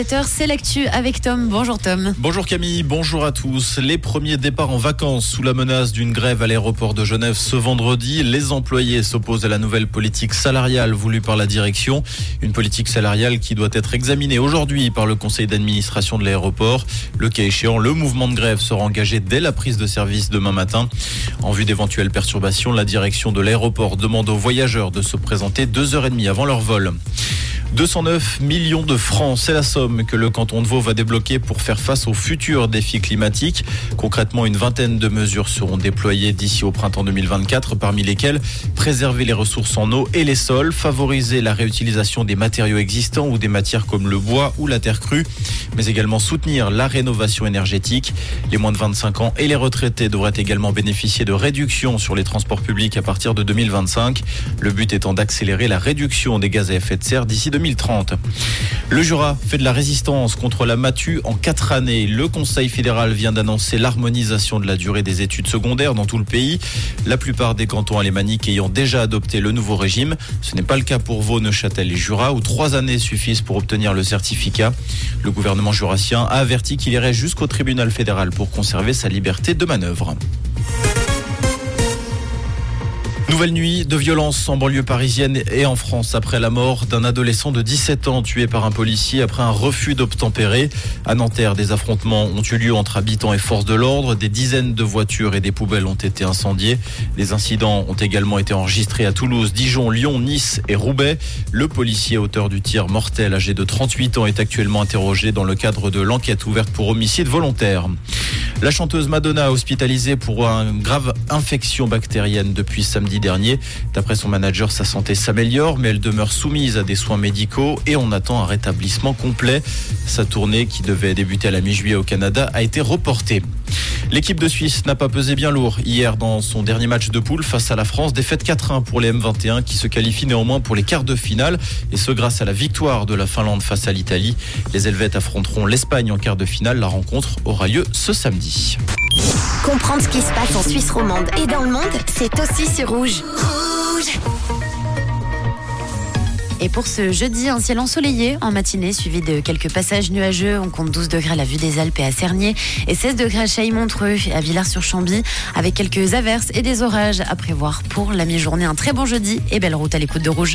7h, c'est l'actu avec Tom. Bonjour Tom. Bonjour Camille, bonjour à tous. Les premiers départs en vacances sous la menace d'une grève à l'aéroport de Genève ce vendredi. Les employés s'opposent à la nouvelle politique salariale voulue par la direction. Une politique salariale qui doit être examinée aujourd'hui par le conseil d'administration de l'aéroport. Le cas échéant, le mouvement de grève sera engagé dès la prise de service demain matin. En vue d'éventuelles perturbations, la direction de l'aéroport demande aux voyageurs de se présenter deux heures et demie avant leur vol. 209 millions de francs, c'est la somme que le canton de Vaud va débloquer pour faire face aux futurs défis climatiques. Concrètement, une vingtaine de mesures seront déployées d'ici au printemps 2024, parmi lesquelles préserver les ressources en eau et les sols, favoriser la réutilisation des matériaux existants ou des matières comme le bois ou la terre crue, mais également soutenir la rénovation énergétique. Les moins de 25 ans et les retraités devraient également bénéficier de réductions sur les transports publics à partir de 2025. Le but étant d'accélérer la réduction des gaz à effet de serre d'ici 2025. 2030. Le Jura fait de la résistance contre la matu en quatre années. Le Conseil fédéral vient d'annoncer l'harmonisation de la durée des études secondaires dans tout le pays. La plupart des cantons alémaniques ayant déjà adopté le nouveau régime. Ce n'est pas le cas pour Vaud, Neuchâtel et Jura où trois années suffisent pour obtenir le certificat. Le gouvernement jurassien a averti qu'il irait jusqu'au tribunal fédéral pour conserver sa liberté de manœuvre. Nouvelle nuit de violence en banlieue parisienne et en France après la mort d'un adolescent de 17 ans tué par un policier après un refus d'obtempérer. À Nanterre, des affrontements ont eu lieu entre habitants et forces de l'ordre. Des dizaines de voitures et des poubelles ont été incendiées. Les incidents ont également été enregistrés à Toulouse, Dijon, Lyon, Nice et Roubaix. Le policier auteur du tir mortel âgé de 38 ans est actuellement interrogé dans le cadre de l'enquête ouverte pour homicide volontaire. La chanteuse Madonna hospitalisée pour une grave infection bactérienne depuis samedi dernier. D'après son manager, sa santé s'améliore, mais elle demeure soumise à des soins médicaux et on attend un rétablissement complet. Sa tournée, qui devait débuter à la mi-juillet au Canada, a été reportée. L'équipe de Suisse n'a pas pesé bien lourd hier dans son dernier match de poule face à la France. Défaite 4-1 pour les M21 qui se qualifient néanmoins pour les quarts de finale et ce grâce à la victoire de la Finlande face à l'Italie. Les Helvètes affronteront l'Espagne en quart de finale. La rencontre aura lieu ce samedi. Comprendre ce qui se passe en Suisse romande et dans le monde, c'est aussi sur Rouge. Rouge et pour ce jeudi, un ciel ensoleillé en matinée, suivi de quelques passages nuageux. On compte 12 degrés à la vue des Alpes et à Cernier et 16 degrés à Chaille-Montreux et à Villars-sur-Chambly, avec quelques averses et des orages à prévoir pour la mi-journée. Un très bon jeudi et belle route à l'écoute de Rouge.